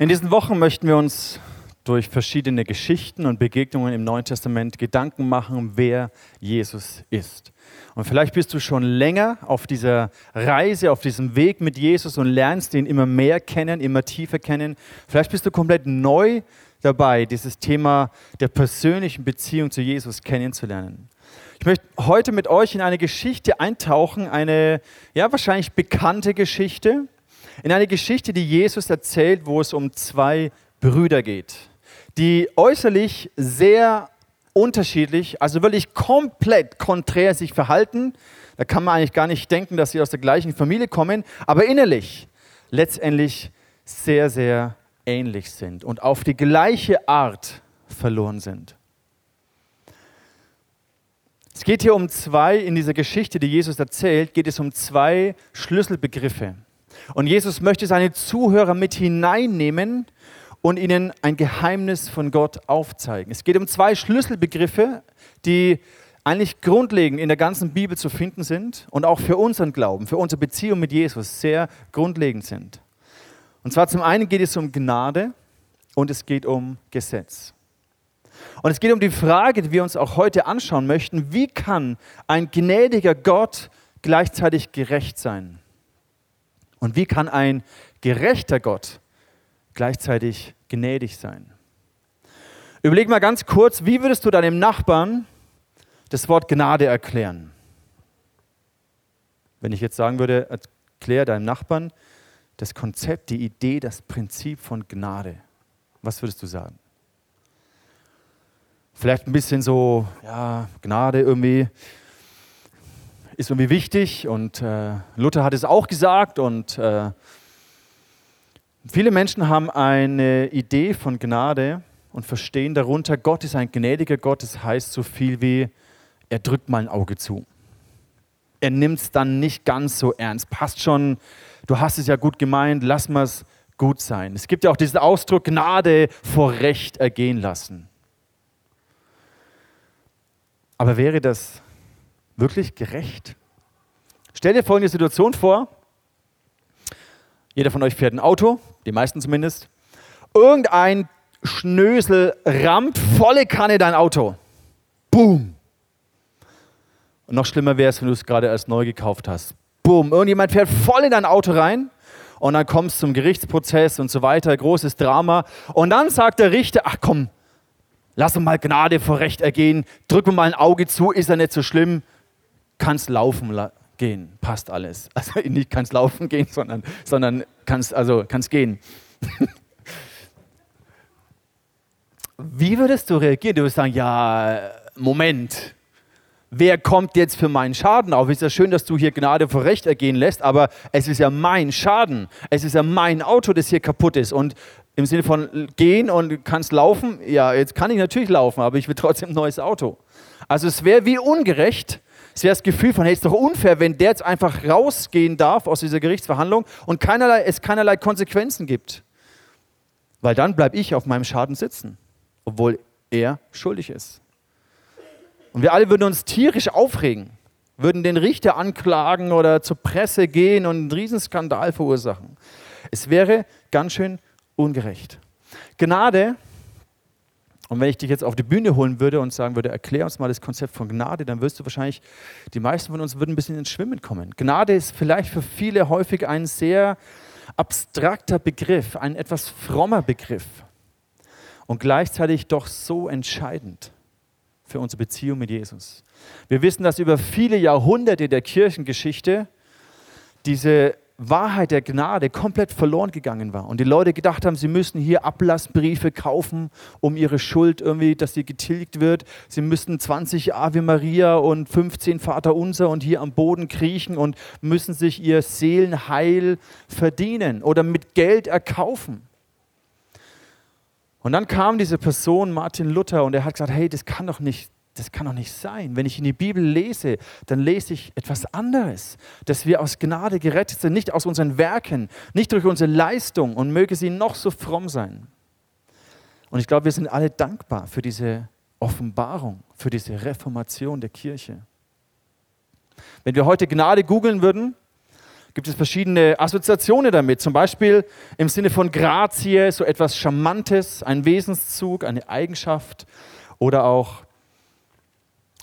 In diesen Wochen möchten wir uns durch verschiedene Geschichten und Begegnungen im Neuen Testament Gedanken machen, wer Jesus ist. Und vielleicht bist du schon länger auf dieser Reise, auf diesem Weg mit Jesus und lernst ihn immer mehr kennen, immer tiefer kennen. Vielleicht bist du komplett neu dabei, dieses Thema der persönlichen Beziehung zu Jesus kennenzulernen. Ich möchte heute mit euch in eine Geschichte eintauchen, eine ja wahrscheinlich bekannte Geschichte, in eine Geschichte, die Jesus erzählt, wo es um zwei Brüder geht, die äußerlich sehr unterschiedlich, also wirklich komplett konträr sich verhalten. Da kann man eigentlich gar nicht denken, dass sie aus der gleichen Familie kommen, aber innerlich letztendlich sehr, sehr ähnlich sind und auf die gleiche Art verloren sind. Es geht hier um zwei, in dieser Geschichte, die Jesus erzählt, geht es um zwei Schlüsselbegriffe. Und Jesus möchte seine Zuhörer mit hineinnehmen und ihnen ein Geheimnis von Gott aufzeigen. Es geht um zwei Schlüsselbegriffe, die eigentlich grundlegend in der ganzen Bibel zu finden sind und auch für unseren Glauben, für unsere Beziehung mit Jesus sehr grundlegend sind. Und zwar zum einen geht es um Gnade und es geht um Gesetz. Und es geht um die Frage, die wir uns auch heute anschauen möchten, wie kann ein gnädiger Gott gleichzeitig gerecht sein? Und wie kann ein gerechter Gott gleichzeitig gnädig sein? Überleg mal ganz kurz, wie würdest du deinem Nachbarn das Wort Gnade erklären? Wenn ich jetzt sagen würde, erklär deinem Nachbarn das Konzept, die Idee, das Prinzip von Gnade, was würdest du sagen? Vielleicht ein bisschen so, ja, Gnade irgendwie ist irgendwie wichtig und äh, Luther hat es auch gesagt und äh, viele Menschen haben eine Idee von Gnade und verstehen darunter, Gott ist ein gnädiger Gott, das heißt so viel wie, er drückt mal ein Auge zu. Er nimmt es dann nicht ganz so ernst. Passt schon, du hast es ja gut gemeint, lass mal es gut sein. Es gibt ja auch diesen Ausdruck, Gnade vor Recht ergehen lassen. Aber wäre das wirklich gerecht? Stell dir folgende Situation vor. Jeder von euch fährt ein Auto, die meisten zumindest. Irgendein Schnösel rammt volle Kanne dein Auto. Boom. Und noch schlimmer wäre es, wenn du es gerade erst neu gekauft hast. Boom. Irgendjemand fährt voll in dein Auto rein und dann kommst du zum Gerichtsprozess und so weiter. Großes Drama. Und dann sagt der Richter: Ach komm, lass uns mal Gnade vor Recht ergehen. Drück mir mal ein Auge zu, ist ja nicht so schlimm. Kannst laufen gehen, passt alles. Also nicht kannst laufen gehen, sondern, sondern kannst, also kannst gehen. Wie würdest du reagieren? Du würdest sagen, ja, Moment, wer kommt jetzt für meinen Schaden auf? Ist ja schön, dass du hier Gnade vor Recht ergehen lässt, aber es ist ja mein Schaden. Es ist ja mein Auto, das hier kaputt ist. Und im Sinne von gehen und kannst laufen, ja, jetzt kann ich natürlich laufen, aber ich will trotzdem ein neues Auto. Also es wäre wie ungerecht, es wäre das Gefühl von, hey, ist doch unfair, wenn der jetzt einfach rausgehen darf aus dieser Gerichtsverhandlung und keinerlei, es keinerlei Konsequenzen gibt. Weil dann bleibe ich auf meinem Schaden sitzen, obwohl er schuldig ist. Und wir alle würden uns tierisch aufregen, würden den Richter anklagen oder zur Presse gehen und einen Riesenskandal verursachen. Es wäre ganz schön ungerecht. Gnade und wenn ich dich jetzt auf die Bühne holen würde und sagen würde, erklär uns mal das Konzept von Gnade, dann wirst du wahrscheinlich, die meisten von uns würden ein bisschen ins Schwimmen kommen. Gnade ist vielleicht für viele häufig ein sehr abstrakter Begriff, ein etwas frommer Begriff und gleichzeitig doch so entscheidend für unsere Beziehung mit Jesus. Wir wissen, dass über viele Jahrhunderte der Kirchengeschichte diese Wahrheit der Gnade komplett verloren gegangen war. Und die Leute gedacht haben, sie müssen hier Ablassbriefe kaufen, um ihre Schuld irgendwie, dass sie getilgt wird. Sie müssen 20 Ave Maria und 15 Vater Unser und hier am Boden kriechen und müssen sich ihr Seelenheil verdienen oder mit Geld erkaufen. Und dann kam diese Person, Martin Luther, und er hat gesagt, hey, das kann doch nicht das kann doch nicht sein. Wenn ich in die Bibel lese, dann lese ich etwas anderes, dass wir aus Gnade gerettet sind, nicht aus unseren Werken, nicht durch unsere Leistung und möge sie noch so fromm sein. Und ich glaube, wir sind alle dankbar für diese Offenbarung, für diese Reformation der Kirche. Wenn wir heute Gnade googeln würden, gibt es verschiedene Assoziationen damit. Zum Beispiel im Sinne von Grazie, so etwas Charmantes, ein Wesenszug, eine Eigenschaft. Oder auch,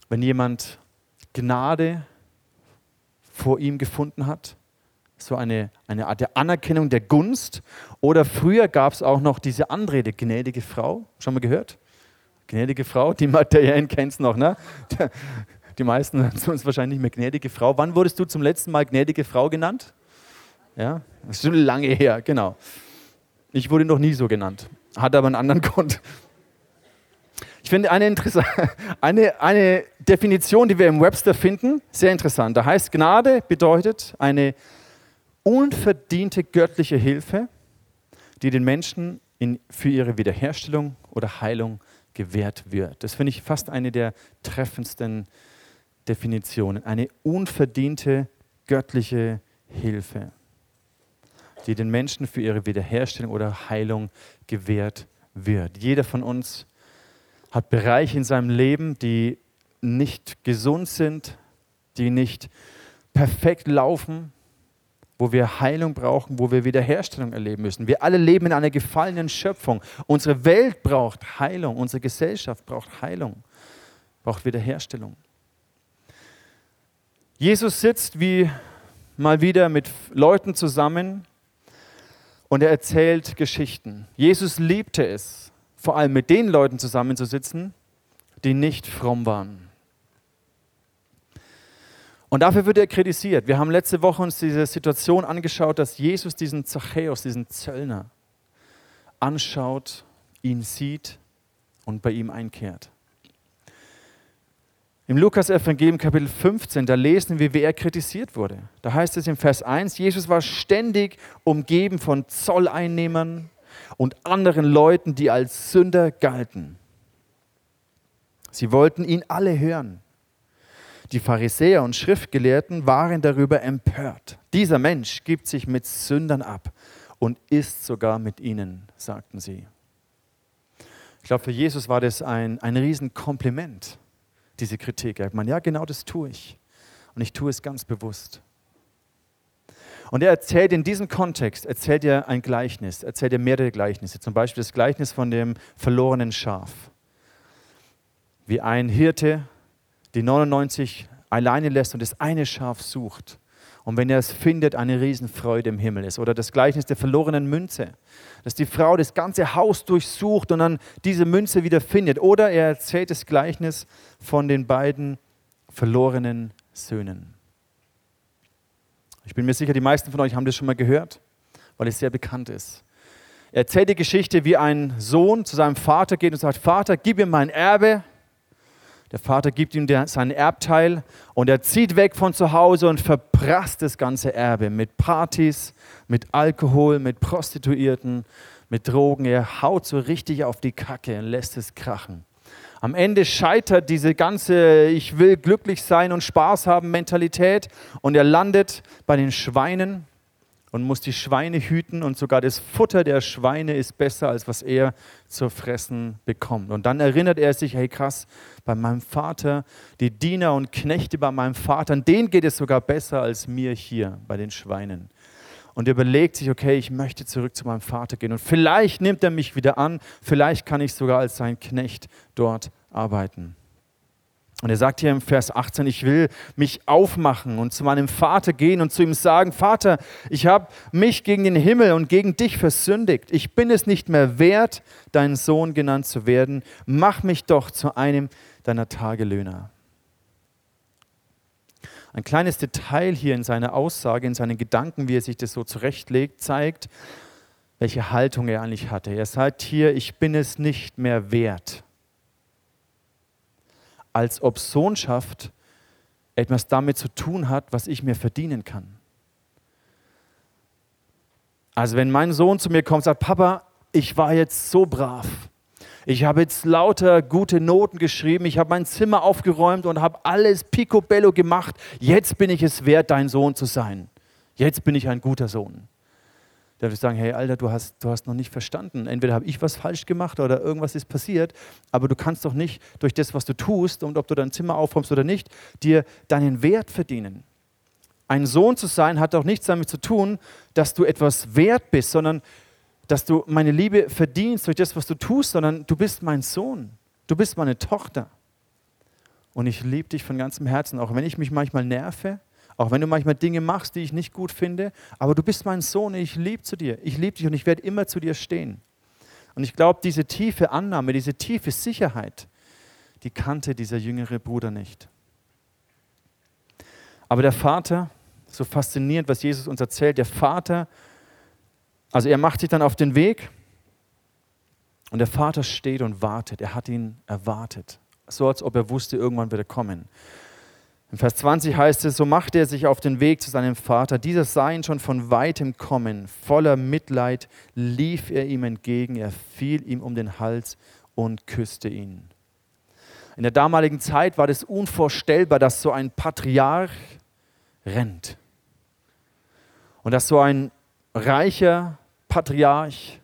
wenn jemand Gnade vor ihm gefunden hat, so eine, eine Art der Anerkennung, der Gunst. Oder früher gab es auch noch diese Anrede, gnädige Frau. Schon mal gehört? Gnädige Frau, die Materiellen kennst noch, ne? Die meisten nennen uns wahrscheinlich nicht mehr gnädige Frau. Wann wurdest du zum letzten Mal gnädige Frau genannt? Ja, das ist schon lange her, genau. Ich wurde noch nie so genannt, hat aber einen anderen Grund. Ich finde eine, eine, eine Definition, die wir im Webster finden, sehr interessant. Da heißt, Gnade bedeutet eine unverdiente göttliche Hilfe, die den Menschen in, für ihre Wiederherstellung oder Heilung gewährt wird. Das finde ich fast eine der treffendsten Definitionen. Eine unverdiente göttliche Hilfe, die den Menschen für ihre Wiederherstellung oder Heilung gewährt wird. Jeder von uns hat Bereiche in seinem Leben, die nicht gesund sind, die nicht perfekt laufen, wo wir Heilung brauchen, wo wir Wiederherstellung erleben müssen. Wir alle leben in einer gefallenen Schöpfung. Unsere Welt braucht Heilung, unsere Gesellschaft braucht Heilung, braucht Wiederherstellung. Jesus sitzt wie mal wieder mit Leuten zusammen und er erzählt Geschichten. Jesus liebte es, vor allem mit den Leuten zusammenzusitzen, die nicht fromm waren. Und dafür wird er kritisiert. Wir haben letzte Woche uns diese Situation angeschaut, dass Jesus diesen Zachäus, diesen Zöllner, anschaut, ihn sieht und bei ihm einkehrt. Im Lukas-Evangelium Kapitel 15, da lesen wir, wie er kritisiert wurde. Da heißt es im Vers 1, Jesus war ständig umgeben von Zolleinnehmern und anderen Leuten, die als Sünder galten. Sie wollten ihn alle hören. Die Pharisäer und Schriftgelehrten waren darüber empört. Dieser Mensch gibt sich mit Sündern ab und isst sogar mit ihnen, sagten sie. Ich glaube, für Jesus war das ein, ein Riesenkompliment, diese Kritik. Er hat gesagt, ja, genau das tue ich. Und ich tue es ganz bewusst. Und er erzählt in diesem Kontext, erzählt er ein Gleichnis, erzählt er mehrere Gleichnisse. Zum Beispiel das Gleichnis von dem verlorenen Schaf. Wie ein Hirte die 99 alleine lässt und das eine Schaf sucht. Und wenn er es findet, eine Riesenfreude im Himmel ist. Oder das Gleichnis der verlorenen Münze, dass die Frau das ganze Haus durchsucht und dann diese Münze wieder findet. Oder er erzählt das Gleichnis von den beiden verlorenen Söhnen. Ich bin mir sicher, die meisten von euch haben das schon mal gehört, weil es sehr bekannt ist. Er erzählt die Geschichte, wie ein Sohn zu seinem Vater geht und sagt, Vater, gib mir mein Erbe. Der Vater gibt ihm seinen Erbteil und er zieht weg von zu Hause und verprasst das ganze Erbe mit Partys, mit Alkohol, mit Prostituierten, mit Drogen. Er haut so richtig auf die Kacke und lässt es krachen. Am Ende scheitert diese ganze Ich will glücklich sein und Spaß haben Mentalität und er landet bei den Schweinen und muss die Schweine hüten und sogar das Futter der Schweine ist besser, als was er zu fressen bekommt. Und dann erinnert er sich, hey krass, bei meinem Vater, die Diener und Knechte bei meinem Vater, denen geht es sogar besser als mir hier bei den Schweinen. Und er überlegt sich, okay, ich möchte zurück zu meinem Vater gehen. Und vielleicht nimmt er mich wieder an, vielleicht kann ich sogar als sein Knecht dort arbeiten. Und er sagt hier im Vers 18, ich will mich aufmachen und zu meinem Vater gehen und zu ihm sagen, Vater, ich habe mich gegen den Himmel und gegen dich versündigt. Ich bin es nicht mehr wert, dein Sohn genannt zu werden. Mach mich doch zu einem deiner Tagelöhner. Ein kleines Detail hier in seiner Aussage, in seinen Gedanken, wie er sich das so zurechtlegt, zeigt, welche Haltung er eigentlich hatte. Er sagt hier, ich bin es nicht mehr wert als ob Sohnschaft etwas damit zu tun hat, was ich mir verdienen kann. Also wenn mein Sohn zu mir kommt und sagt, Papa, ich war jetzt so brav. Ich habe jetzt lauter gute Noten geschrieben, ich habe mein Zimmer aufgeräumt und habe alles picobello gemacht. Jetzt bin ich es wert, dein Sohn zu sein. Jetzt bin ich ein guter Sohn. Der wird sagen, hey Alter, du hast, du hast noch nicht verstanden. Entweder habe ich was falsch gemacht oder irgendwas ist passiert, aber du kannst doch nicht durch das, was du tust und ob du dein Zimmer aufräumst oder nicht, dir deinen Wert verdienen. ein Sohn zu sein hat auch nichts damit zu tun, dass du etwas wert bist, sondern dass du meine Liebe verdienst durch das, was du tust, sondern du bist mein Sohn. Du bist meine Tochter. Und ich liebe dich von ganzem Herzen, auch wenn ich mich manchmal nerve, auch wenn du manchmal Dinge machst, die ich nicht gut finde, aber du bist mein Sohn und ich liebe zu dir. Ich liebe dich und ich werde immer zu dir stehen. Und ich glaube, diese tiefe Annahme, diese tiefe Sicherheit, die kannte dieser jüngere Bruder nicht. Aber der Vater, so faszinierend, was Jesus uns erzählt, der Vater, also er macht sich dann auf den Weg und der Vater steht und wartet. Er hat ihn erwartet, so als ob er wusste, irgendwann wird er kommen. In Vers 20 heißt es, so machte er sich auf den Weg zu seinem Vater. Dieser sah ihn schon von weitem kommen. Voller Mitleid lief er ihm entgegen. Er fiel ihm um den Hals und küsste ihn. In der damaligen Zeit war das unvorstellbar, dass so ein Patriarch rennt. Und dass so ein reicher Patriarch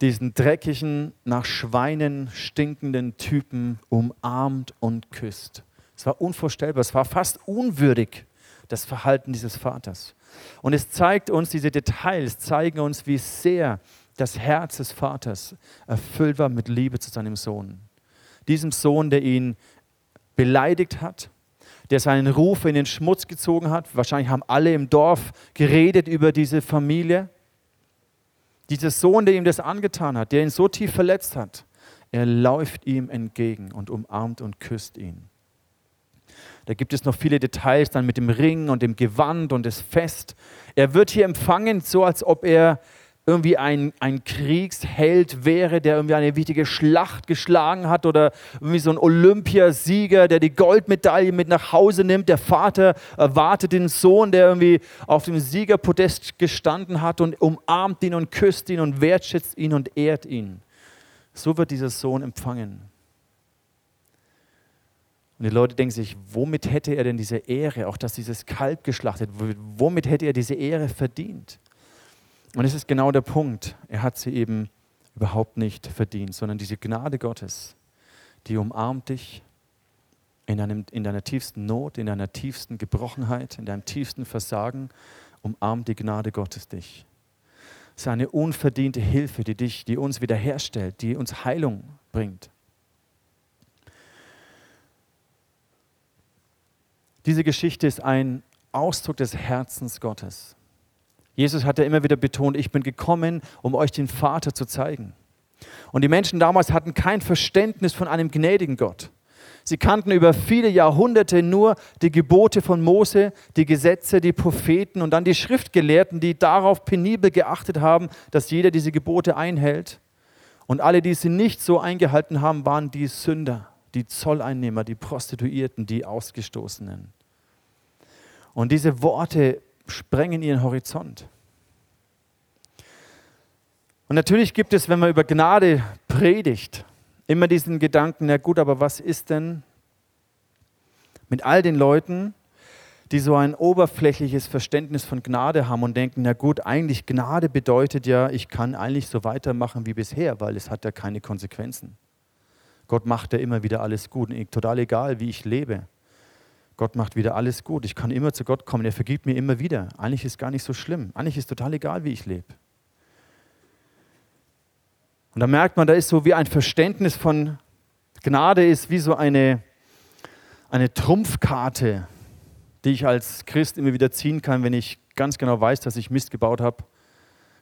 diesen dreckigen, nach Schweinen stinkenden Typen umarmt und küsst. Es war unvorstellbar, es war fast unwürdig, das Verhalten dieses Vaters. Und es zeigt uns, diese Details zeigen uns, wie sehr das Herz des Vaters erfüllt war mit Liebe zu seinem Sohn. Diesem Sohn, der ihn beleidigt hat, der seinen Ruf in den Schmutz gezogen hat. Wahrscheinlich haben alle im Dorf geredet über diese Familie. Dieser Sohn, der ihm das angetan hat, der ihn so tief verletzt hat, er läuft ihm entgegen und umarmt und küsst ihn. Da gibt es noch viele Details dann mit dem Ring und dem Gewand und das Fest. Er wird hier empfangen, so als ob er irgendwie ein, ein Kriegsheld wäre, der irgendwie eine wichtige Schlacht geschlagen hat oder irgendwie so ein Olympiasieger, der die Goldmedaille mit nach Hause nimmt. Der Vater erwartet den Sohn, der irgendwie auf dem Siegerpodest gestanden hat und umarmt ihn und küsst ihn und wertschätzt ihn und ehrt ihn. So wird dieser Sohn empfangen. Und die Leute denken sich, womit hätte er denn diese Ehre, auch dass dieses Kalb geschlachtet wird, womit hätte er diese Ehre verdient? Und es ist genau der Punkt, er hat sie eben überhaupt nicht verdient, sondern diese Gnade Gottes, die umarmt dich in, deinem, in deiner tiefsten Not, in deiner tiefsten Gebrochenheit, in deinem tiefsten Versagen, umarmt die Gnade Gottes dich. Es ist eine unverdiente Hilfe, die dich, die uns wiederherstellt, die uns Heilung bringt. Diese Geschichte ist ein Ausdruck des Herzens Gottes. Jesus hat ja immer wieder betont, ich bin gekommen, um euch den Vater zu zeigen. Und die Menschen damals hatten kein Verständnis von einem gnädigen Gott. Sie kannten über viele Jahrhunderte nur die Gebote von Mose, die Gesetze, die Propheten und dann die Schriftgelehrten, die darauf penibel geachtet haben, dass jeder diese Gebote einhält. Und alle, die sie nicht so eingehalten haben, waren die Sünder die Zolleinnehmer, die Prostituierten, die Ausgestoßenen. Und diese Worte sprengen ihren Horizont. Und natürlich gibt es, wenn man über Gnade predigt, immer diesen Gedanken, na gut, aber was ist denn mit all den Leuten, die so ein oberflächliches Verständnis von Gnade haben und denken, na gut, eigentlich Gnade bedeutet ja, ich kann eigentlich so weitermachen wie bisher, weil es hat ja keine Konsequenzen. Gott macht ja immer wieder alles gut. total egal, wie ich lebe. Gott macht wieder alles gut. Ich kann immer zu Gott kommen. Er vergibt mir immer wieder. Eigentlich ist gar nicht so schlimm. Eigentlich ist total egal, wie ich lebe. Und da merkt man, da ist so wie ein Verständnis von Gnade ist wie so eine, eine Trumpfkarte, die ich als Christ immer wieder ziehen kann, wenn ich ganz genau weiß, dass ich Mist gebaut habe.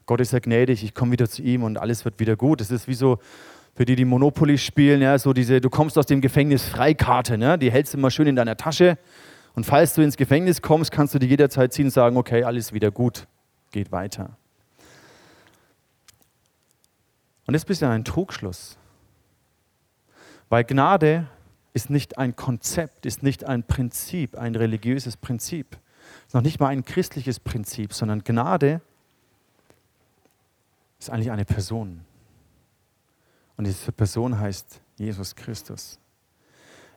Gott ist ja gnädig, ich komme wieder zu ihm und alles wird wieder gut. Es ist wie so, für die, die Monopoly spielen, ja, so diese, du kommst aus dem Gefängnis Freikarte, ne? die hältst du immer schön in deiner Tasche. Und falls du ins Gefängnis kommst, kannst du die jederzeit ziehen und sagen, okay, alles wieder gut, geht weiter. Und das ist ein bisschen ein Trugschluss. Weil Gnade ist nicht ein Konzept, ist nicht ein Prinzip, ein religiöses Prinzip. Ist noch nicht mal ein christliches Prinzip, sondern Gnade ist eigentlich eine Person. Und diese Person heißt Jesus Christus.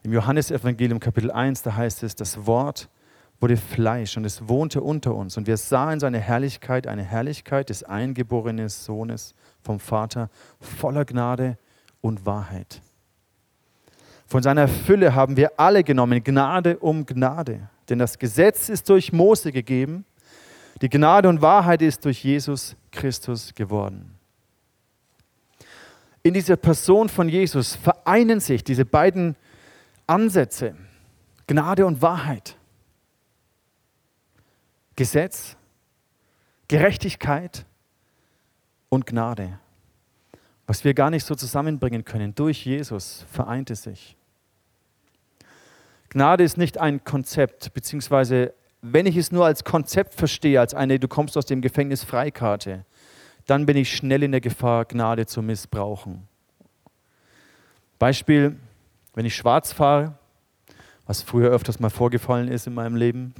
Im Johannesevangelium Kapitel 1, da heißt es, das Wort wurde Fleisch und es wohnte unter uns. Und wir sahen seine Herrlichkeit, eine Herrlichkeit des eingeborenen Sohnes vom Vater, voller Gnade und Wahrheit. Von seiner Fülle haben wir alle genommen, Gnade um Gnade. Denn das Gesetz ist durch Mose gegeben, die Gnade und Wahrheit ist durch Jesus Christus geworden. In dieser Person von Jesus vereinen sich diese beiden Ansätze, Gnade und Wahrheit. Gesetz, Gerechtigkeit und Gnade. Was wir gar nicht so zusammenbringen können, durch Jesus vereint es sich. Gnade ist nicht ein Konzept, beziehungsweise wenn ich es nur als Konzept verstehe, als eine, du kommst aus dem Gefängnis Freikarte, dann bin ich schnell in der Gefahr, Gnade zu missbrauchen. Beispiel, wenn ich schwarz fahre, was früher öfters mal vorgefallen ist in meinem Leben.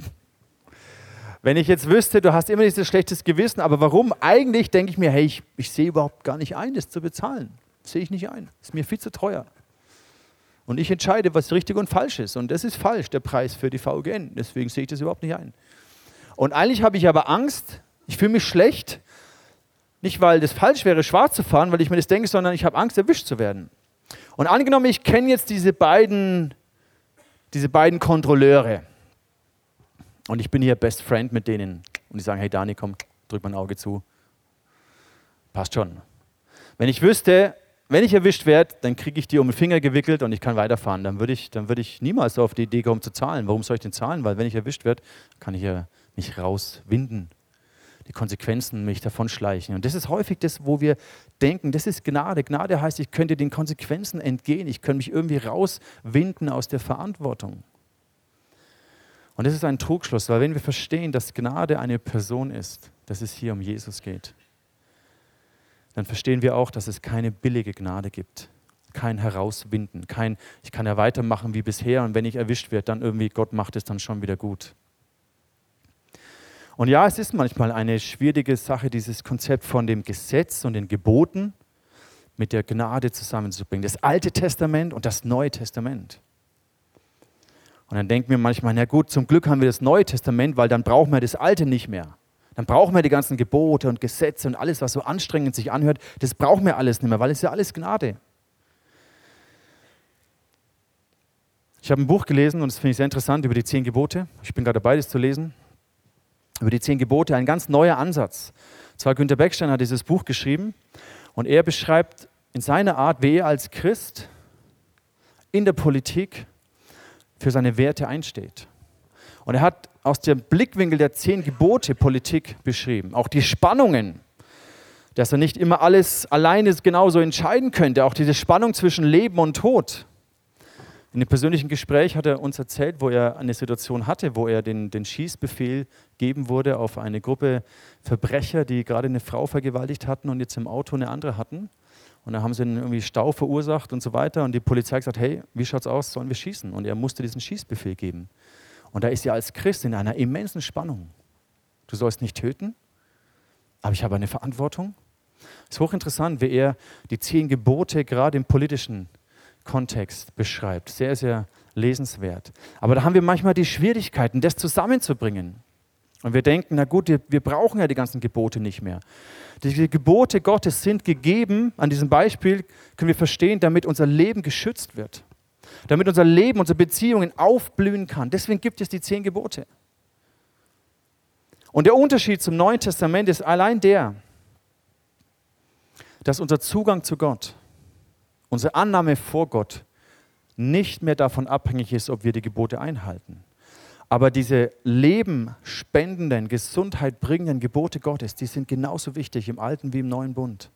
Wenn ich jetzt wüsste, du hast immer dieses schlechtes Gewissen, aber warum? Eigentlich denke ich mir, hey, ich, ich sehe überhaupt gar nicht ein, das zu bezahlen. Sehe ich nicht ein. Ist mir viel zu teuer. Und ich entscheide, was richtig und falsch ist. Und das ist falsch, der Preis für die VGN. Deswegen sehe ich das überhaupt nicht ein. Und eigentlich habe ich aber Angst, ich fühle mich schlecht, nicht weil das falsch wäre, schwarz zu fahren, weil ich mir das denke, sondern ich habe Angst, erwischt zu werden. Und angenommen, ich kenne jetzt diese beiden, diese beiden Kontrolleure. Und ich bin hier Best Friend mit denen. Und die sagen, hey Dani, komm, drück mein Auge zu. Passt schon. Wenn ich wüsste, wenn ich erwischt werde, dann kriege ich die um den Finger gewickelt und ich kann weiterfahren. Dann würde ich, würd ich niemals auf die Idee kommen zu zahlen. Warum soll ich denn zahlen? Weil wenn ich erwischt werde, kann ich ja mich rauswinden. Die Konsequenzen mich davon schleichen. Und das ist häufig das, wo wir denken, das ist Gnade. Gnade heißt, ich könnte den Konsequenzen entgehen. Ich könnte mich irgendwie rauswinden aus der Verantwortung. Und das ist ein Trugschluss, weil wenn wir verstehen, dass Gnade eine Person ist, dass es hier um Jesus geht, dann verstehen wir auch, dass es keine billige Gnade gibt. Kein Herauswinden, kein, ich kann ja weitermachen wie bisher und wenn ich erwischt werde, dann irgendwie, Gott macht es dann schon wieder gut. Und ja, es ist manchmal eine schwierige Sache, dieses Konzept von dem Gesetz und den Geboten mit der Gnade zusammenzubringen. Das Alte Testament und das Neue Testament. Und dann denken wir manchmal, na gut, zum Glück haben wir das Neue Testament, weil dann brauchen wir das Alte nicht mehr. Dann brauchen wir die ganzen Gebote und Gesetze und alles, was so anstrengend sich anhört, das brauchen wir alles nicht mehr, weil es ja alles Gnade. Ich habe ein Buch gelesen und das finde ich sehr interessant über die zehn Gebote. Ich bin gerade dabei, das zu lesen. Über die zehn Gebote, ein ganz neuer Ansatz. zwar Günter Beckstein hat dieses Buch geschrieben und er beschreibt in seiner Art, wie er als Christ in der Politik für seine Werte einsteht. Und er hat aus dem Blickwinkel der zehn Gebote Politik beschrieben. Auch die Spannungen, dass er nicht immer alles alleine genauso entscheiden könnte. Auch diese Spannung zwischen Leben und Tod. In einem persönlichen Gespräch hat er uns erzählt, wo er eine Situation hatte, wo er den, den Schießbefehl geben wurde auf eine Gruppe Verbrecher, die gerade eine Frau vergewaltigt hatten und jetzt im Auto eine andere hatten. Und da haben sie irgendwie Stau verursacht und so weiter. Und die Polizei hat gesagt, hey, wie schaut's aus, sollen wir schießen? Und er musste diesen Schießbefehl geben. Und da ist er als Christ in einer immensen Spannung. Du sollst nicht töten, aber ich habe eine Verantwortung. Es ist hochinteressant, wie er die zehn Gebote gerade im politischen Kontext beschreibt. Sehr, sehr lesenswert. Aber da haben wir manchmal die Schwierigkeiten, das zusammenzubringen. Und wir denken, na gut, wir, brauchen ja die ganzen Gebote nicht mehr. Die Gebote Gottes sind gegeben, an diesem Beispiel können wir verstehen, damit unser Leben geschützt wird damit unser Leben, unsere Beziehungen aufblühen kann. Deswegen gibt es die zehn Gebote. Und der Unterschied zum Neuen Testament ist allein der, dass unser Zugang zu Gott, unsere Annahme vor Gott nicht mehr davon abhängig ist, ob wir die Gebote einhalten. Aber diese lebenspendenden, Gesundheit bringenden Gebote Gottes, die sind genauso wichtig im Alten wie im Neuen Bund.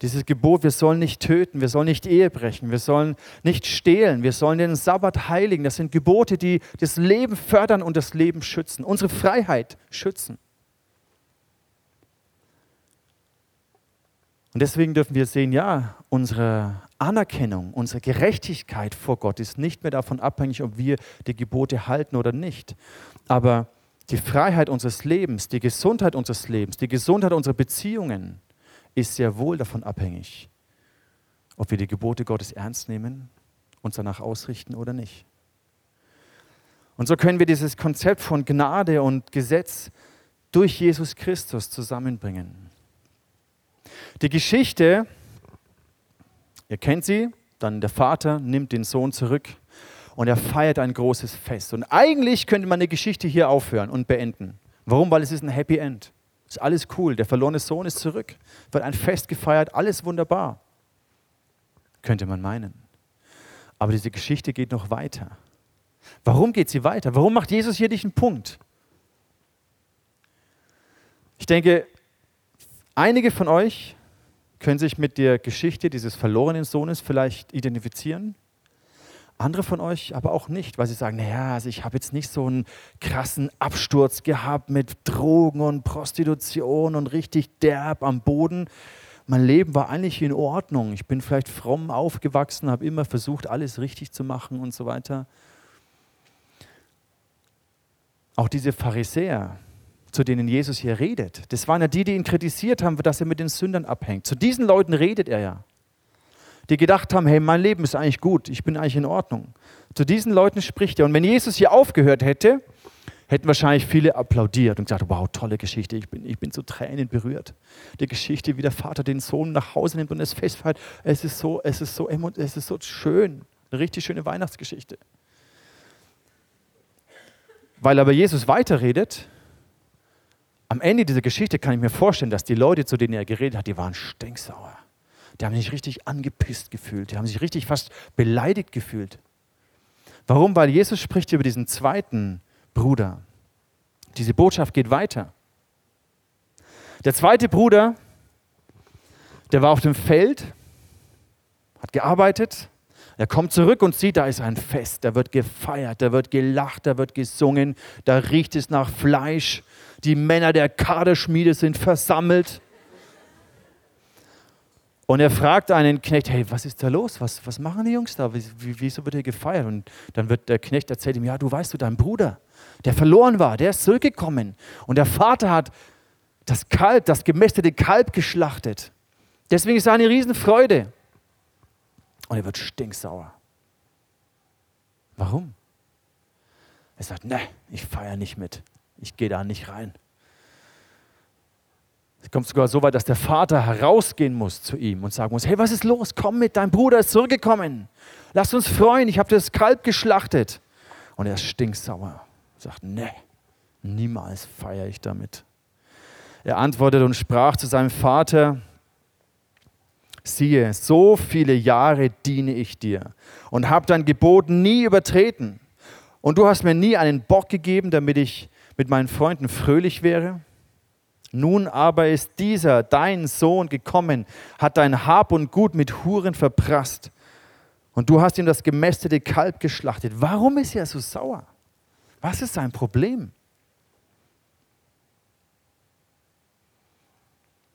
Dieses Gebot, wir sollen nicht töten, wir sollen nicht Ehe brechen, wir sollen nicht stehlen, wir sollen den Sabbat heiligen. Das sind Gebote, die das Leben fördern und das Leben schützen, unsere Freiheit schützen. Und deswegen dürfen wir sehen, ja, unsere Anerkennung, unsere Gerechtigkeit vor Gott ist nicht mehr davon abhängig, ob wir die Gebote halten oder nicht. Aber die Freiheit unseres Lebens, die Gesundheit unseres Lebens, die Gesundheit unserer Beziehungen, ist sehr wohl davon abhängig, ob wir die Gebote Gottes ernst nehmen, uns danach ausrichten oder nicht. Und so können wir dieses Konzept von Gnade und Gesetz durch Jesus Christus zusammenbringen. Die Geschichte, ihr kennt sie, dann der Vater nimmt den Sohn zurück und er feiert ein großes Fest. Und eigentlich könnte man eine Geschichte hier aufhören und beenden. Warum? Weil es ist ein Happy End. Ist alles cool. Der verlorene Sohn ist zurück. Wird ein Fest gefeiert. Alles wunderbar. Könnte man meinen. Aber diese Geschichte geht noch weiter. Warum geht sie weiter? Warum macht Jesus hier nicht einen Punkt? Ich denke, einige von euch können sich mit der Geschichte dieses verlorenen Sohnes vielleicht identifizieren. Andere von euch aber auch nicht, weil sie sagen, naja, also ich habe jetzt nicht so einen krassen Absturz gehabt mit Drogen und Prostitution und richtig derb am Boden. Mein Leben war eigentlich in Ordnung. Ich bin vielleicht fromm aufgewachsen, habe immer versucht, alles richtig zu machen und so weiter. Auch diese Pharisäer, zu denen Jesus hier redet. Das waren ja die, die ihn kritisiert haben, dass er mit den Sündern abhängt. Zu diesen Leuten redet er ja. Die gedacht haben, hey, mein Leben ist eigentlich gut, ich bin eigentlich in Ordnung. Zu diesen Leuten spricht er. Und wenn Jesus hier aufgehört hätte, hätten wahrscheinlich viele applaudiert und gesagt, wow, tolle Geschichte, ich bin, ich bin zu Tränen berührt. Die Geschichte, wie der Vater den Sohn nach Hause nimmt und es festfeiert, es ist so, es ist so, es ist so schön. Eine richtig schöne Weihnachtsgeschichte. Weil aber Jesus weiterredet, am Ende dieser Geschichte kann ich mir vorstellen, dass die Leute, zu denen er geredet hat, die waren stinksauer. Die haben sich richtig angepisst gefühlt. Die haben sich richtig fast beleidigt gefühlt. Warum? Weil Jesus spricht über diesen zweiten Bruder. Diese Botschaft geht weiter. Der zweite Bruder, der war auf dem Feld, hat gearbeitet. Er kommt zurück und sieht, da ist ein Fest, da wird gefeiert, da wird gelacht, da wird gesungen, da riecht es nach Fleisch, die Männer der Kaderschmiede sind versammelt. Und er fragt einen Knecht, hey, was ist da los? Was, was machen die Jungs da? wieso wird hier gefeiert? Und dann wird der Knecht erzählt ihm, ja, du weißt du, dein Bruder, der verloren war, der ist zurückgekommen. Und der Vater hat das Kalb, das gemästete Kalb geschlachtet. Deswegen ist es eine Riesenfreude. Und er wird stinksauer. Warum? Er sagt, ne, ich feiere nicht mit ich gehe da nicht rein. Es kommt sogar so weit, dass der Vater herausgehen muss zu ihm und sagen muss, hey, was ist los? Komm mit, dein Bruder ist zurückgekommen. Lass uns freuen, ich habe das Kalb geschlachtet. Und er ist stinksauer. Sagt, ne, niemals feiere ich damit. Er antwortete und sprach zu seinem Vater, siehe, so viele Jahre diene ich dir und habe dein Gebot nie übertreten. Und du hast mir nie einen Bock gegeben, damit ich mit meinen Freunden fröhlich wäre? Nun aber ist dieser, dein Sohn, gekommen, hat dein Hab und Gut mit Huren verprasst. Und du hast ihm das gemästete Kalb geschlachtet. Warum ist er so sauer? Was ist sein Problem?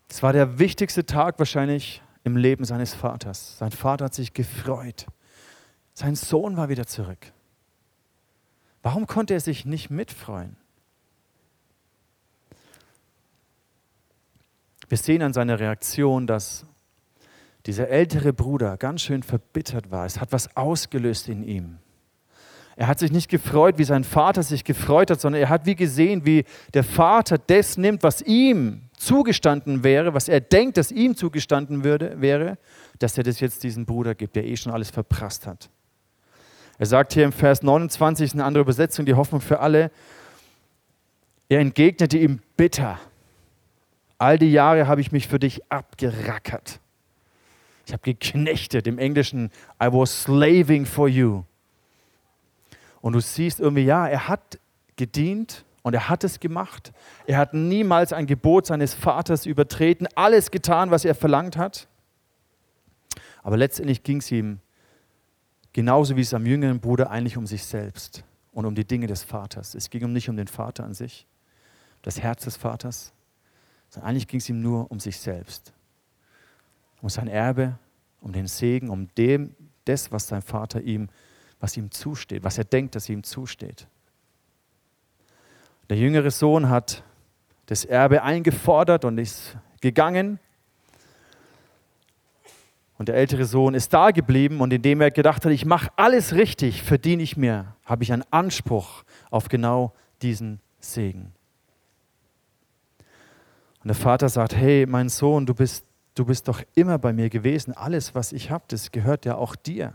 Es war der wichtigste Tag wahrscheinlich im Leben seines Vaters. Sein Vater hat sich gefreut. Sein Sohn war wieder zurück. Warum konnte er sich nicht mitfreuen? Wir sehen an seiner Reaktion, dass dieser ältere Bruder ganz schön verbittert war. Es hat was ausgelöst in ihm. Er hat sich nicht gefreut, wie sein Vater sich gefreut hat, sondern er hat wie gesehen, wie der Vater das nimmt, was ihm zugestanden wäre, was er denkt, dass ihm zugestanden würde, wäre, dass er das jetzt diesem Bruder gibt, der eh schon alles verprasst hat. Er sagt hier im Vers 29, eine andere Übersetzung, die Hoffnung für alle, er entgegnete ihm bitter. All die Jahre habe ich mich für dich abgerackert. Ich habe geknechtet. Im Englischen, I was slaving for you. Und du siehst irgendwie, ja, er hat gedient und er hat es gemacht. Er hat niemals ein Gebot seines Vaters übertreten, alles getan, was er verlangt hat. Aber letztendlich ging es ihm genauso wie es am jüngeren Bruder eigentlich um sich selbst und um die Dinge des Vaters. Es ging um nicht um den Vater an sich, das Herz des Vaters, sondern eigentlich ging es ihm nur um sich selbst, um sein Erbe, um den Segen, um dem, das, was sein Vater ihm, was ihm zusteht, was er denkt, dass ihm zusteht. Der jüngere Sohn hat das Erbe eingefordert und ist gegangen. Und der ältere Sohn ist da geblieben und indem er gedacht hat, ich mache alles richtig, verdiene ich mir, habe ich einen Anspruch auf genau diesen Segen. Und der Vater sagt, hey, mein Sohn, du bist, du bist doch immer bei mir gewesen. Alles, was ich habe, das gehört ja auch dir.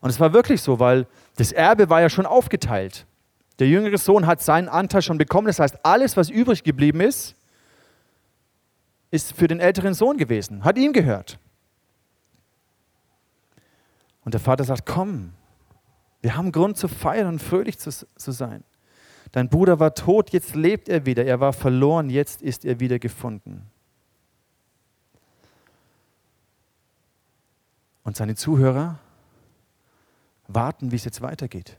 Und es war wirklich so, weil das Erbe war ja schon aufgeteilt. Der jüngere Sohn hat seinen Anteil schon bekommen. Das heißt, alles, was übrig geblieben ist, ist für den älteren Sohn gewesen, hat ihm gehört. Und der Vater sagt, komm, wir haben Grund zu feiern und fröhlich zu, zu sein. Dein Bruder war tot, jetzt lebt er wieder. Er war verloren, jetzt ist er wieder gefunden. Und seine Zuhörer warten, wie es jetzt weitergeht.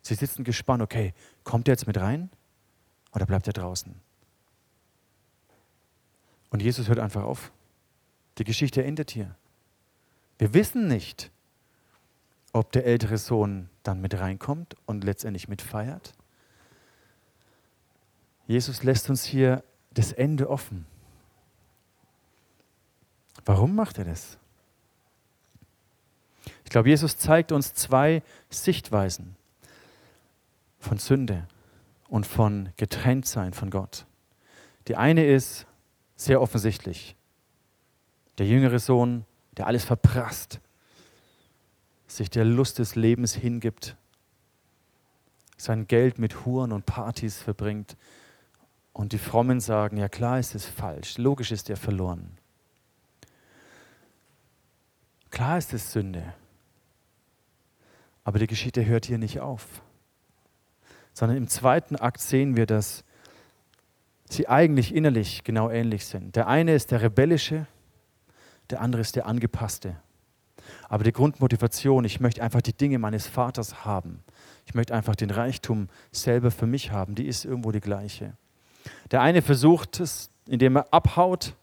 Sie sitzen gespannt, okay, kommt er jetzt mit rein oder bleibt er draußen? Und Jesus hört einfach auf. Die Geschichte endet hier. Wir wissen nicht, ob der ältere Sohn dann mit reinkommt und letztendlich mitfeiert. Jesus lässt uns hier das Ende offen. Warum macht er das? Ich glaube, Jesus zeigt uns zwei Sichtweisen von Sünde und von Getrenntsein von Gott. Die eine ist sehr offensichtlich. Der jüngere Sohn, der alles verprasst, sich der Lust des Lebens hingibt, sein Geld mit Huren und Partys verbringt und die Frommen sagen, ja klar ist es falsch, logisch ist er verloren. Klar ist es Sünde, aber die Geschichte hört hier nicht auf, sondern im zweiten Akt sehen wir, dass sie eigentlich innerlich genau ähnlich sind. Der eine ist der rebellische, der andere ist der angepasste. Aber die Grundmotivation, ich möchte einfach die Dinge meines Vaters haben. Ich möchte einfach den Reichtum selber für mich haben, die ist irgendwo die gleiche. Der eine versucht es, indem er abhaut,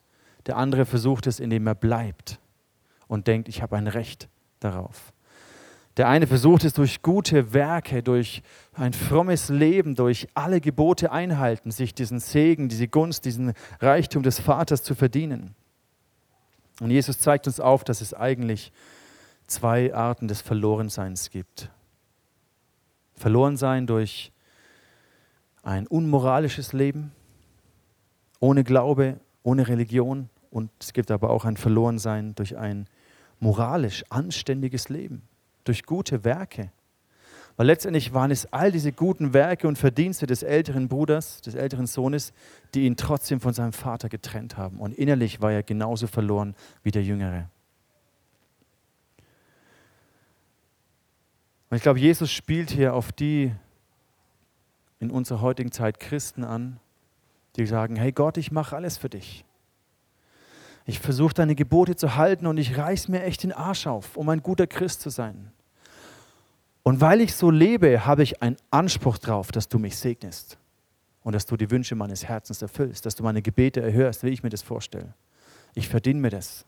der andere versucht es, indem er bleibt und denkt, ich habe ein Recht darauf. Der eine versucht es durch gute Werke, durch ein frommes Leben, durch alle Gebote einhalten, sich diesen Segen, diese Gunst, diesen Reichtum des Vaters zu verdienen. Und Jesus zeigt uns auf, dass es eigentlich zwei Arten des Verlorenseins gibt. Verlorensein durch ein unmoralisches Leben, ohne Glaube, ohne Religion. Und es gibt aber auch ein Verlorensein durch ein moralisch anständiges Leben durch gute Werke. Weil letztendlich waren es all diese guten Werke und Verdienste des älteren Bruders, des älteren Sohnes, die ihn trotzdem von seinem Vater getrennt haben. Und innerlich war er genauso verloren wie der Jüngere. Und ich glaube, Jesus spielt hier auf die in unserer heutigen Zeit Christen an, die sagen, hey Gott, ich mache alles für dich. Ich versuche deine Gebote zu halten und ich reiß mir echt den Arsch auf, um ein guter Christ zu sein. Und weil ich so lebe, habe ich einen Anspruch darauf, dass du mich segnest und dass du die Wünsche meines Herzens erfüllst, dass du meine Gebete erhörst, wie ich mir das vorstelle. Ich verdiene mir das.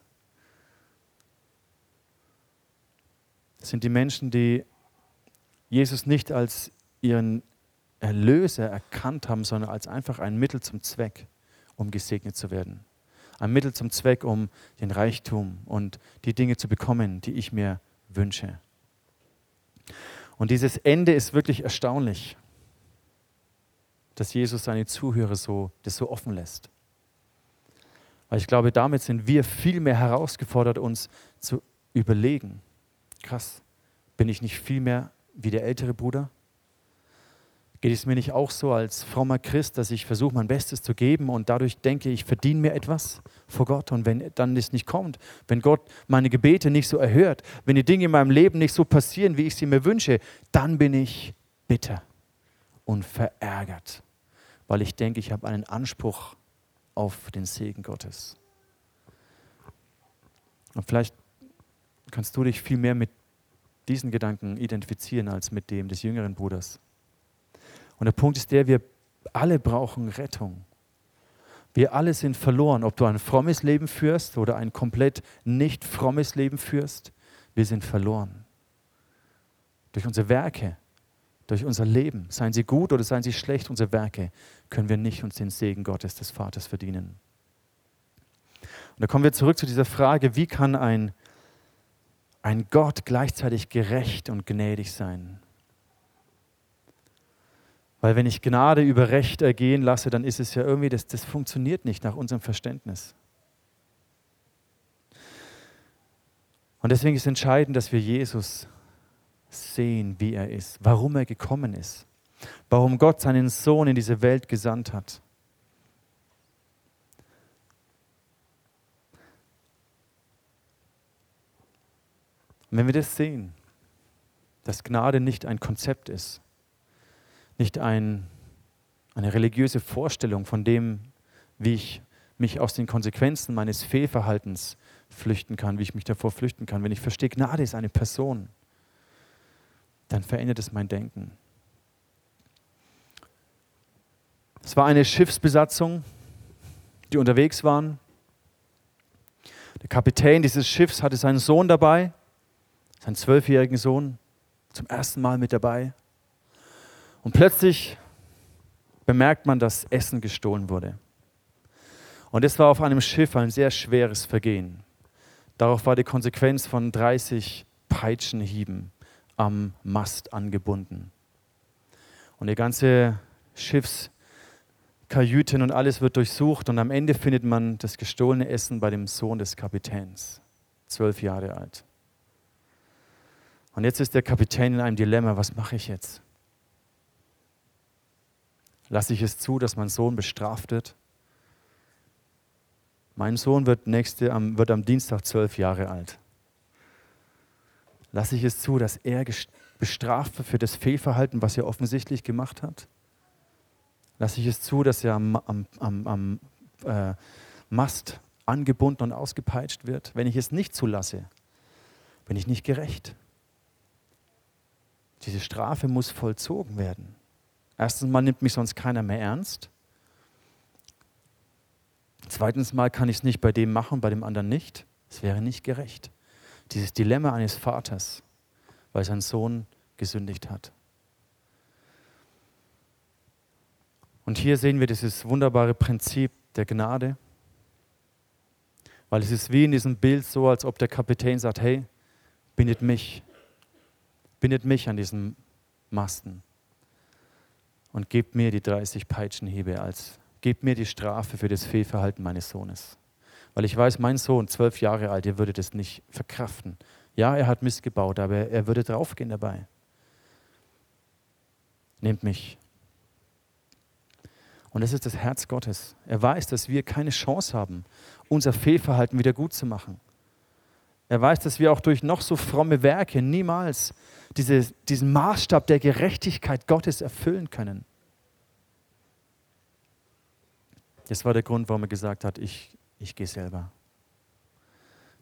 Das sind die Menschen, die Jesus nicht als ihren Erlöser erkannt haben, sondern als einfach ein Mittel zum Zweck, um gesegnet zu werden. Ein Mittel zum Zweck, um den Reichtum und die Dinge zu bekommen, die ich mir wünsche. Und dieses Ende ist wirklich erstaunlich, dass Jesus seine Zuhörer so, das so offen lässt. Weil ich glaube, damit sind wir viel mehr herausgefordert, uns zu überlegen. Krass, bin ich nicht viel mehr wie der ältere Bruder? Geht es mir nicht auch so als frommer Christ, dass ich versuche, mein Bestes zu geben und dadurch denke, ich verdiene mir etwas vor Gott und wenn dann das nicht kommt, wenn Gott meine Gebete nicht so erhört, wenn die Dinge in meinem Leben nicht so passieren, wie ich sie mir wünsche, dann bin ich bitter und verärgert, weil ich denke, ich habe einen Anspruch auf den Segen Gottes. Und vielleicht kannst du dich viel mehr mit diesen Gedanken identifizieren als mit dem des jüngeren Bruders. Und der Punkt ist der, wir alle brauchen Rettung. Wir alle sind verloren, ob du ein frommes Leben führst oder ein komplett nicht frommes Leben führst. Wir sind verloren. Durch unsere Werke, durch unser Leben, seien sie gut oder seien sie schlecht, unsere Werke, können wir nicht uns den Segen Gottes des Vaters verdienen. Und da kommen wir zurück zu dieser Frage, wie kann ein, ein Gott gleichzeitig gerecht und gnädig sein? Weil wenn ich Gnade über Recht ergehen lasse, dann ist es ja irgendwie, das, das funktioniert nicht nach unserem Verständnis. Und deswegen ist entscheidend, dass wir Jesus sehen, wie er ist, warum er gekommen ist, warum Gott seinen Sohn in diese Welt gesandt hat. Und wenn wir das sehen, dass Gnade nicht ein Konzept ist, nicht ein, eine religiöse Vorstellung von dem, wie ich mich aus den Konsequenzen meines Fehlverhaltens flüchten kann, wie ich mich davor flüchten kann. Wenn ich verstehe, Gnade ist eine Person, dann verändert es mein Denken. Es war eine Schiffsbesatzung, die unterwegs waren. Der Kapitän dieses Schiffs hatte seinen Sohn dabei, seinen zwölfjährigen Sohn, zum ersten Mal mit dabei. Und plötzlich bemerkt man, dass Essen gestohlen wurde. Und es war auf einem Schiff ein sehr schweres Vergehen. Darauf war die Konsequenz von 30 Peitschenhieben am Mast angebunden. Und die ganze Schiffskajüten und alles wird durchsucht und am Ende findet man das gestohlene Essen bei dem Sohn des Kapitäns, zwölf Jahre alt. Und jetzt ist der Kapitän in einem Dilemma, was mache ich jetzt? Lasse ich es zu, dass mein Sohn bestraft wird? Mein Sohn wird, nächste, wird am Dienstag zwölf Jahre alt. Lasse ich es zu, dass er bestraft wird für das Fehlverhalten, was er offensichtlich gemacht hat? Lasse ich es zu, dass er am, am, am, am äh, Mast angebunden und ausgepeitscht wird? Wenn ich es nicht zulasse, bin ich nicht gerecht. Diese Strafe muss vollzogen werden. Erstens mal nimmt mich sonst keiner mehr ernst. Zweitens mal kann ich es nicht bei dem machen, bei dem anderen nicht. Es wäre nicht gerecht. Dieses Dilemma eines Vaters, weil sein Sohn gesündigt hat. Und hier sehen wir dieses wunderbare Prinzip der Gnade, weil es ist wie in diesem Bild so, als ob der Kapitän sagt, hey, bindet mich, bindet mich an diesen Masten und gebt mir die 30 Peitschenhiebe als Gebt mir die Strafe für das Fehlverhalten meines Sohnes. Weil ich weiß, mein Sohn, zwölf Jahre alt, er würde das nicht verkraften. Ja, er hat Mist gebaut, aber er würde draufgehen dabei. Nehmt mich. Und das ist das Herz Gottes. Er weiß, dass wir keine Chance haben, unser Fehlverhalten wieder gut zu machen. Er weiß, dass wir auch durch noch so fromme Werke niemals diese, diesen Maßstab der Gerechtigkeit Gottes erfüllen können. Das war der Grund, warum er gesagt hat, ich, ich gehe selber.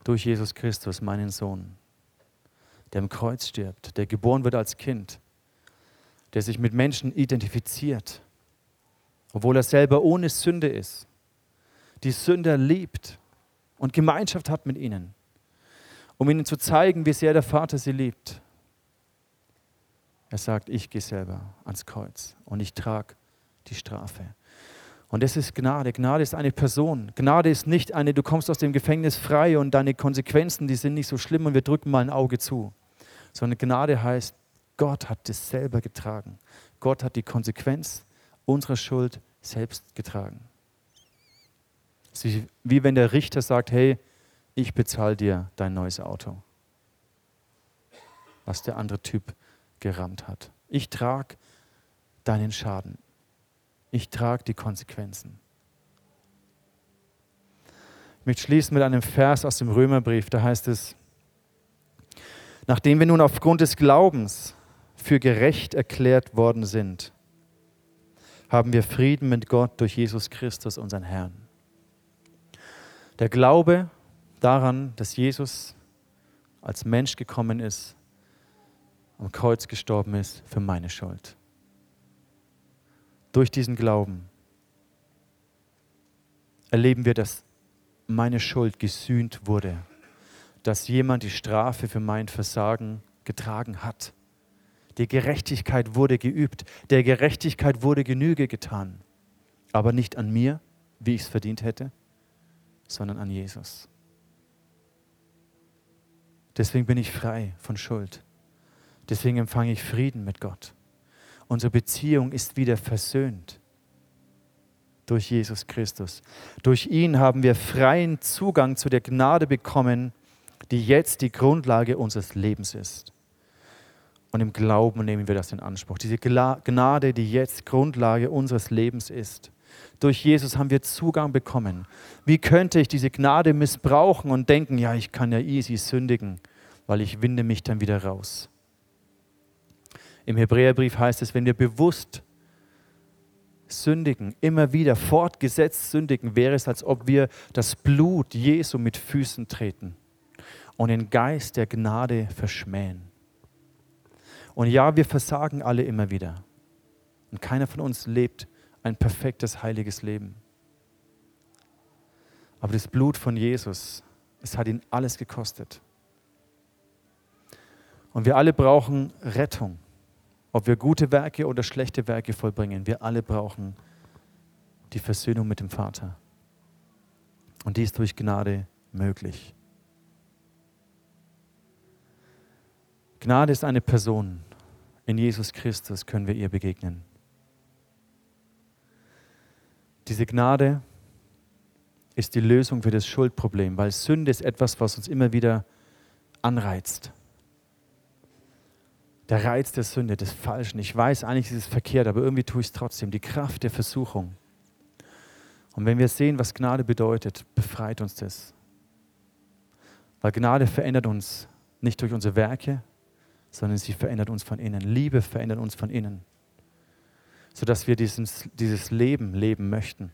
Durch Jesus Christus, meinen Sohn, der im Kreuz stirbt, der geboren wird als Kind, der sich mit Menschen identifiziert, obwohl er selber ohne Sünde ist, die Sünder liebt und Gemeinschaft hat mit ihnen, um ihnen zu zeigen, wie sehr der Vater sie liebt. Er sagt, ich gehe selber ans Kreuz und ich trage die Strafe. Und das ist Gnade. Gnade ist eine Person. Gnade ist nicht eine, du kommst aus dem Gefängnis frei und deine Konsequenzen, die sind nicht so schlimm und wir drücken mal ein Auge zu. Sondern Gnade heißt, Gott hat das selber getragen. Gott hat die Konsequenz unserer Schuld selbst getragen. Es ist wie wenn der Richter sagt, hey, ich bezahle dir dein neues Auto, was der andere Typ gerammt hat. Ich trage deinen Schaden ich trage die Konsequenzen. Ich möchte schließen mit einem Vers aus dem Römerbrief, da heißt es, nachdem wir nun aufgrund des Glaubens für gerecht erklärt worden sind, haben wir Frieden mit Gott durch Jesus Christus, unseren Herrn. Der Glaube daran, dass Jesus als Mensch gekommen ist, am Kreuz gestorben ist für meine Schuld durch diesen Glauben erleben wir, dass meine Schuld gesühnt wurde, dass jemand die Strafe für mein Versagen getragen hat. Die Gerechtigkeit wurde geübt, der Gerechtigkeit wurde Genüge getan, aber nicht an mir, wie ich es verdient hätte, sondern an Jesus. Deswegen bin ich frei von Schuld. Deswegen empfange ich Frieden mit Gott. Unsere Beziehung ist wieder versöhnt durch Jesus Christus. Durch ihn haben wir freien Zugang zu der Gnade bekommen, die jetzt die Grundlage unseres Lebens ist. Und im Glauben nehmen wir das in Anspruch. Diese Gnade, die jetzt Grundlage unseres Lebens ist. Durch Jesus haben wir Zugang bekommen. Wie könnte ich diese Gnade missbrauchen und denken, ja, ich kann ja easy sündigen, weil ich winde mich dann wieder raus. Im Hebräerbrief heißt es, wenn wir bewusst sündigen, immer wieder fortgesetzt sündigen, wäre es, als ob wir das Blut Jesu mit Füßen treten und den Geist der Gnade verschmähen. Und ja, wir versagen alle immer wieder. Und keiner von uns lebt ein perfektes, heiliges Leben. Aber das Blut von Jesus, es hat ihn alles gekostet. Und wir alle brauchen Rettung. Ob wir gute Werke oder schlechte Werke vollbringen, wir alle brauchen die Versöhnung mit dem Vater. Und die ist durch Gnade möglich. Gnade ist eine Person. In Jesus Christus können wir ihr begegnen. Diese Gnade ist die Lösung für das Schuldproblem, weil Sünde ist etwas, was uns immer wieder anreizt der Reiz der Sünde, des Falschen. Ich weiß eigentlich, ist es verkehrt, aber irgendwie tue ich es trotzdem. Die Kraft der Versuchung. Und wenn wir sehen, was Gnade bedeutet, befreit uns das. Weil Gnade verändert uns nicht durch unsere Werke, sondern sie verändert uns von innen. Liebe verändert uns von innen. Sodass wir dieses, dieses Leben leben möchten.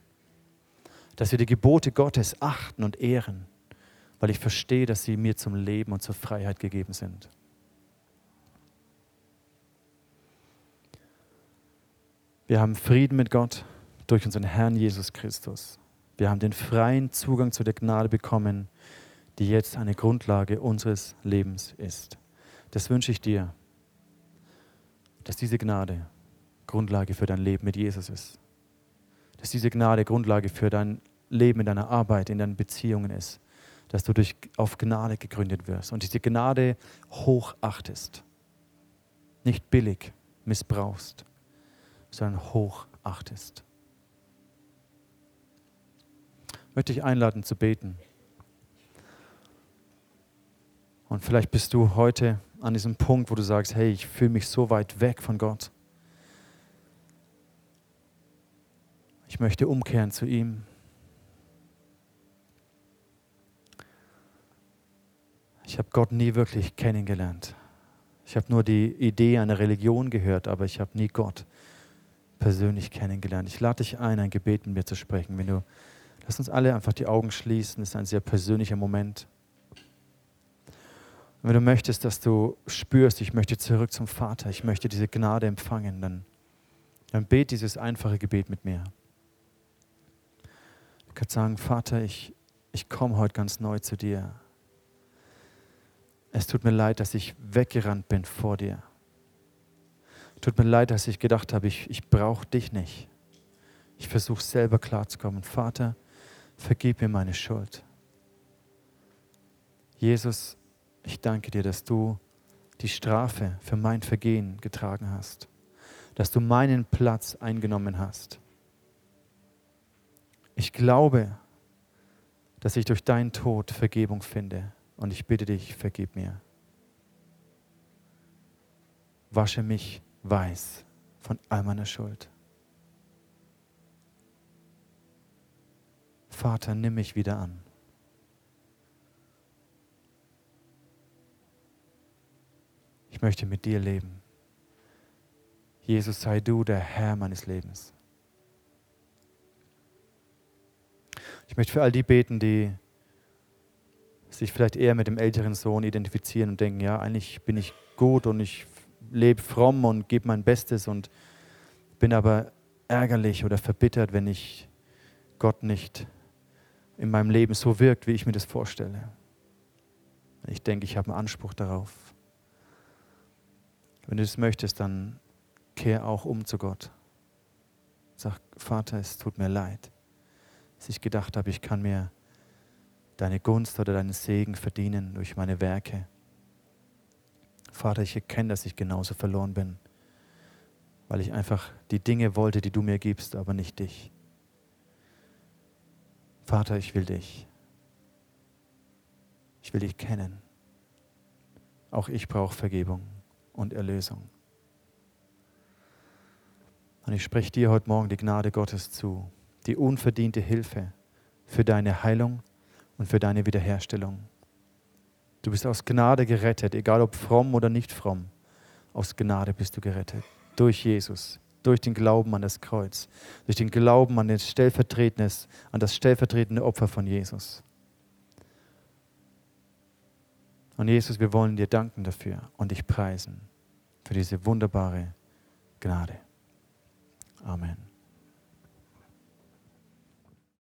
Dass wir die Gebote Gottes achten und ehren, weil ich verstehe, dass sie mir zum Leben und zur Freiheit gegeben sind. Wir haben Frieden mit Gott durch unseren Herrn Jesus Christus. Wir haben den freien Zugang zu der Gnade bekommen, die jetzt eine Grundlage unseres Lebens ist. Das wünsche ich dir, dass diese Gnade Grundlage für dein Leben mit Jesus ist. Dass diese Gnade Grundlage für dein Leben in deiner Arbeit, in deinen Beziehungen ist. Dass du durch, auf Gnade gegründet wirst und diese Gnade hochachtest. Nicht billig missbrauchst sondern hochachtest. Ich möchte dich einladen zu beten. Und vielleicht bist du heute an diesem Punkt, wo du sagst, hey, ich fühle mich so weit weg von Gott. Ich möchte umkehren zu ihm. Ich habe Gott nie wirklich kennengelernt. Ich habe nur die Idee einer Religion gehört, aber ich habe nie Gott persönlich kennengelernt. Ich lade dich ein, ein Gebet mit mir zu sprechen. Wenn du, lass uns alle einfach die Augen schließen. Das ist ein sehr persönlicher Moment. Und wenn du möchtest, dass du spürst, ich möchte zurück zum Vater, ich möchte diese Gnade empfangen, dann, dann bet dieses einfache Gebet mit mir. Kannst sagen, Vater, ich, ich komme heute ganz neu zu dir. Es tut mir leid, dass ich weggerannt bin vor dir. Tut mir leid, dass ich gedacht habe, ich, ich brauche dich nicht. Ich versuche selber klarzukommen. Vater, vergib mir meine Schuld. Jesus, ich danke dir, dass du die Strafe für mein Vergehen getragen hast, dass du meinen Platz eingenommen hast. Ich glaube, dass ich durch deinen Tod Vergebung finde und ich bitte dich, vergib mir. Wasche mich weiß von all meiner Schuld. Vater, nimm mich wieder an. Ich möchte mit dir leben. Jesus, sei du der Herr meines Lebens. Ich möchte für all die beten, die sich vielleicht eher mit dem älteren Sohn identifizieren und denken, ja, eigentlich bin ich gut und ich lebe fromm und gebe mein Bestes und bin aber ärgerlich oder verbittert, wenn ich Gott nicht in meinem Leben so wirkt, wie ich mir das vorstelle. Ich denke, ich habe einen Anspruch darauf. Wenn du das möchtest, dann kehr auch um zu Gott. Sag, Vater, es tut mir leid, dass ich gedacht habe, ich kann mir deine Gunst oder deinen Segen verdienen durch meine Werke. Vater, ich erkenne, dass ich genauso verloren bin, weil ich einfach die Dinge wollte, die du mir gibst, aber nicht dich. Vater, ich will dich. Ich will dich kennen. Auch ich brauche Vergebung. und Erlösung. Und ich spreche dir heute Morgen die Gnade Gottes zu, die unverdiente Hilfe für deine Heilung und für deine Wiederherstellung. Du bist aus Gnade gerettet, egal ob fromm oder nicht fromm. Aus Gnade bist du gerettet. Durch Jesus, durch den Glauben an das Kreuz, durch den Glauben an, das stellvertretende, an das stellvertretende Opfer von Jesus. Und Jesus, wir wollen dir danken dafür und dich preisen für diese wunderbare Gnade. Amen.